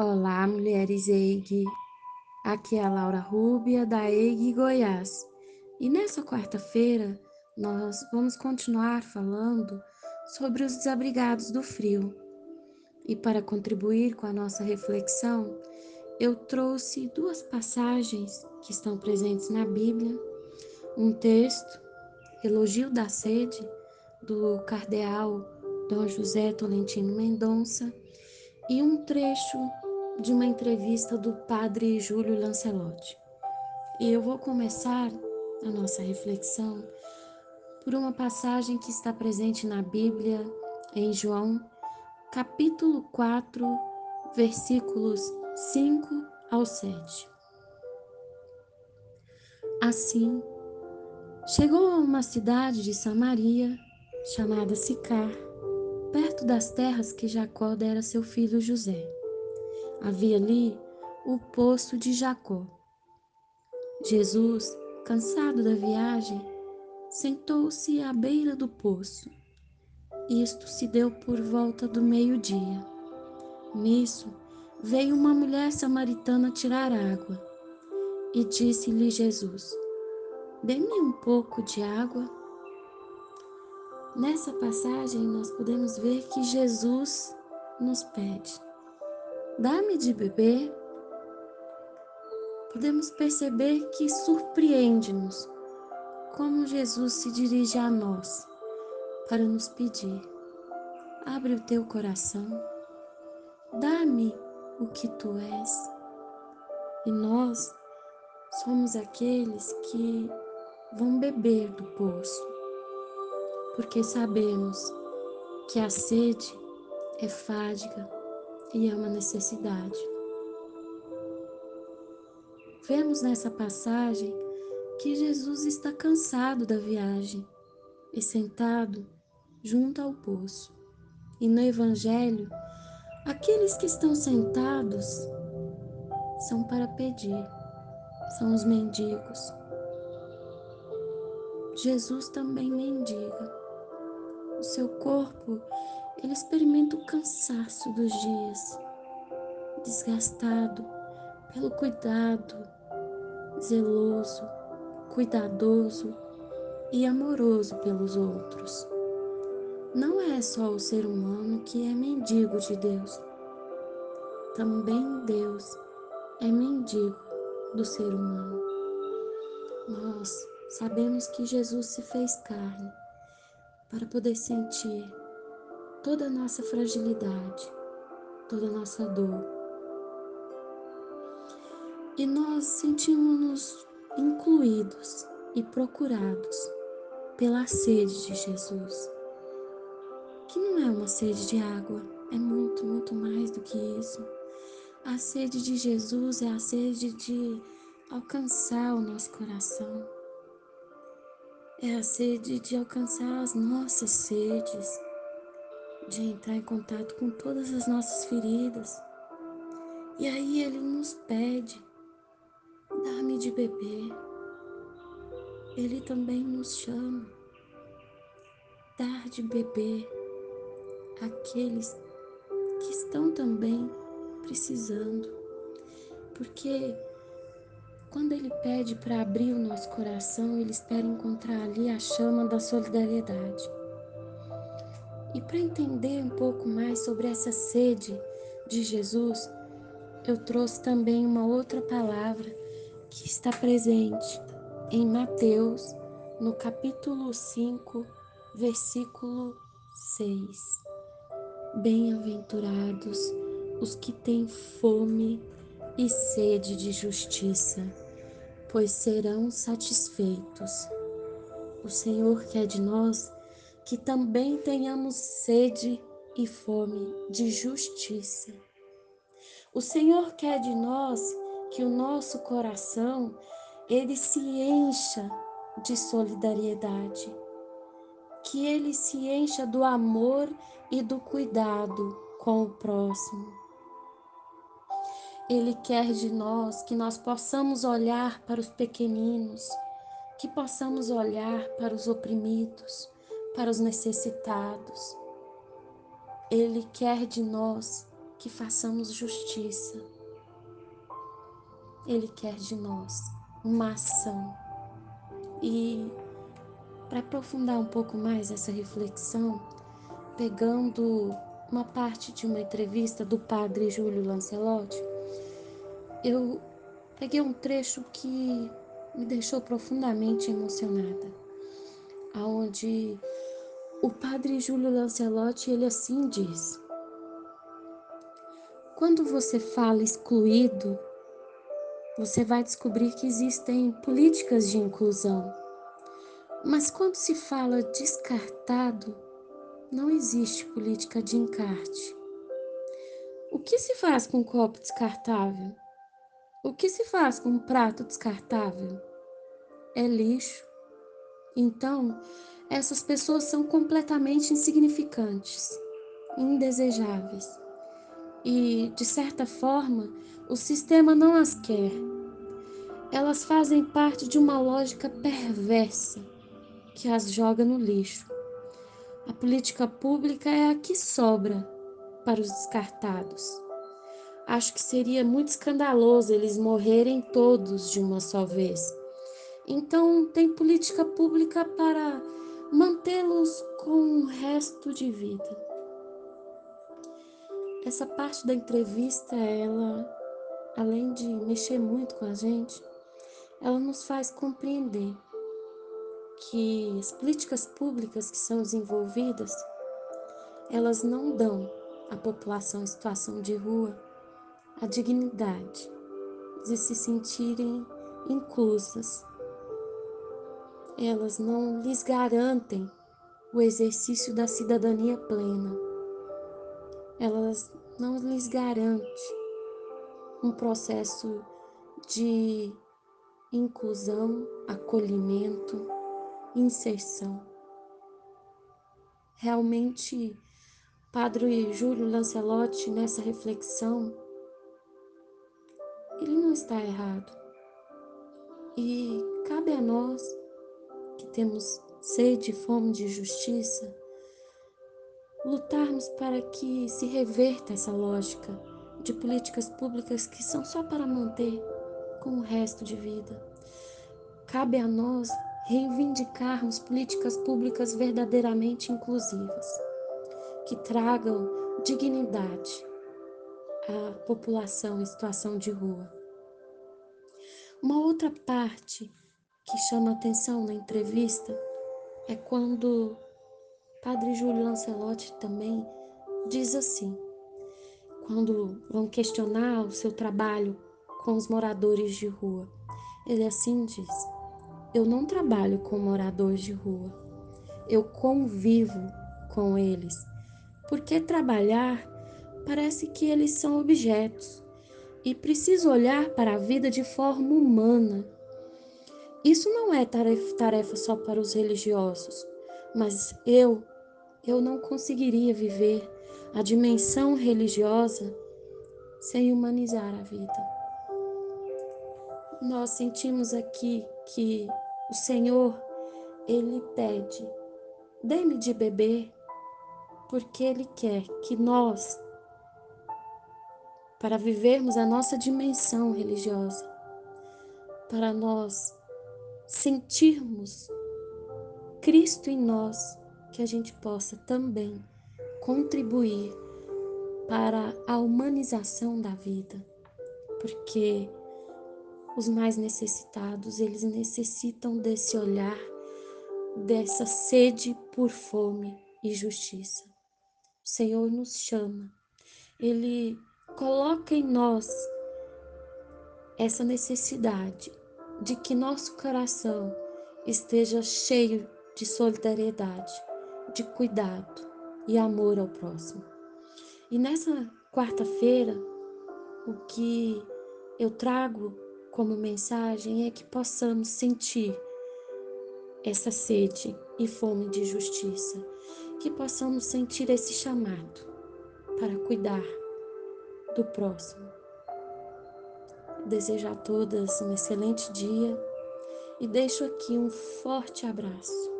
Olá, mulheres EIG. Aqui é a Laura Rúbia, da EIG Goiás. E nessa quarta-feira, nós vamos continuar falando sobre os desabrigados do frio. E para contribuir com a nossa reflexão, eu trouxe duas passagens que estão presentes na Bíblia. Um texto, Elogio da Sede, do cardeal Dom José Tolentino Mendonça, e um trecho de uma entrevista do padre Júlio Lancelotti. E eu vou começar a nossa reflexão por uma passagem que está presente na Bíblia, em João, capítulo 4, versículos 5 ao 7. Assim, chegou a uma cidade de Samaria chamada Sicar, perto das terras que Jacó dera seu filho José. Havia ali o poço de Jacó. Jesus, cansado da viagem, sentou-se à beira do poço. Isto se deu por volta do meio-dia. Nisso, veio uma mulher samaritana tirar água. E disse-lhe Jesus: Dê-me um pouco de água. Nessa passagem, nós podemos ver que Jesus nos pede: Dá-me de beber. Podemos perceber que surpreende-nos como Jesus se dirige a nós para nos pedir: abre o teu coração, dá-me o que tu és. E nós somos aqueles que vão beber do poço, porque sabemos que a sede é fádiga e é uma necessidade. Vemos nessa passagem que Jesus está cansado da viagem e sentado junto ao poço. E no Evangelho, aqueles que estão sentados são para pedir, são os mendigos. Jesus também mendiga. O seu corpo ele experimenta o cansaço dos dias, desgastado pelo cuidado zeloso, cuidadoso e amoroso pelos outros. Não é só o ser humano que é mendigo de Deus. Também Deus é mendigo do ser humano. Nós sabemos que Jesus se fez carne para poder sentir toda a nossa fragilidade, toda a nossa dor. E nós sentimos-nos incluídos e procurados pela sede de Jesus, que não é uma sede de água, é muito, muito mais do que isso. A sede de Jesus é a sede de alcançar o nosso coração, é a sede de alcançar as nossas sedes de entrar em contato com todas as nossas feridas. E aí ele nos pede, dá-me de beber. Ele também nos chama, dar de beber aqueles que estão também precisando. Porque quando ele pede para abrir o nosso coração, ele espera encontrar ali a chama da solidariedade. Para entender um pouco mais sobre essa sede de Jesus, eu trouxe também uma outra palavra que está presente em Mateus, no capítulo 5, versículo 6. Bem-aventurados os que têm fome e sede de justiça, pois serão satisfeitos. O Senhor quer de nós que também tenhamos sede e fome de justiça. O Senhor quer de nós que o nosso coração ele se encha de solidariedade, que ele se encha do amor e do cuidado com o próximo. Ele quer de nós que nós possamos olhar para os pequeninos, que possamos olhar para os oprimidos, para os necessitados. Ele quer de nós que façamos justiça. Ele quer de nós uma ação. E para aprofundar um pouco mais essa reflexão, pegando uma parte de uma entrevista do padre Júlio Lancelotti, eu peguei um trecho que me deixou profundamente emocionada, aonde o padre Júlio Lancelotti ele assim diz: Quando você fala excluído, você vai descobrir que existem políticas de inclusão. Mas quando se fala descartado, não existe política de encarte. O que se faz com um copo descartável? O que se faz com um prato descartável? É lixo. Então, essas pessoas são completamente insignificantes, indesejáveis. E, de certa forma, o sistema não as quer. Elas fazem parte de uma lógica perversa que as joga no lixo. A política pública é a que sobra para os descartados. Acho que seria muito escandaloso eles morrerem todos de uma só vez. Então, tem política pública para mantê-los com o resto de vida. Essa parte da entrevista, ela, além de mexer muito com a gente, ela nos faz compreender que as políticas públicas que são desenvolvidas, elas não dão à população em situação de rua a dignidade de se sentirem inclusas. Elas não lhes garantem o exercício da cidadania plena. Elas não lhes garantem um processo de inclusão, acolhimento, inserção. Realmente, Padre Júlio Lancelotti, nessa reflexão, ele não está errado. E cabe a nós, temos sede e fome de justiça, lutarmos para que se reverta essa lógica de políticas públicas que são só para manter com o resto de vida. Cabe a nós reivindicarmos políticas públicas verdadeiramente inclusivas, que tragam dignidade à população em situação de rua. Uma outra parte que chama atenção na entrevista é quando Padre Júlio Lancelotti também diz assim: quando vão questionar o seu trabalho com os moradores de rua, ele assim diz: eu não trabalho com moradores de rua. Eu convivo com eles. Porque trabalhar parece que eles são objetos e preciso olhar para a vida de forma humana. Isso não é tarefa, tarefa só para os religiosos, mas eu, eu não conseguiria viver a dimensão religiosa sem humanizar a vida. Nós sentimos aqui que o Senhor, Ele pede, dê-me de beber, porque Ele quer que nós, para vivermos a nossa dimensão religiosa, para nós sentirmos Cristo em nós, que a gente possa também contribuir para a humanização da vida, porque os mais necessitados, eles necessitam desse olhar, dessa sede por fome e justiça. O Senhor nos chama, Ele coloca em nós essa necessidade de que nosso coração esteja cheio de solidariedade, de cuidado e amor ao próximo. E nessa quarta-feira, o que eu trago como mensagem é que possamos sentir essa sede e fome de justiça, que possamos sentir esse chamado para cuidar do próximo. Desejo a todas um excelente dia e deixo aqui um forte abraço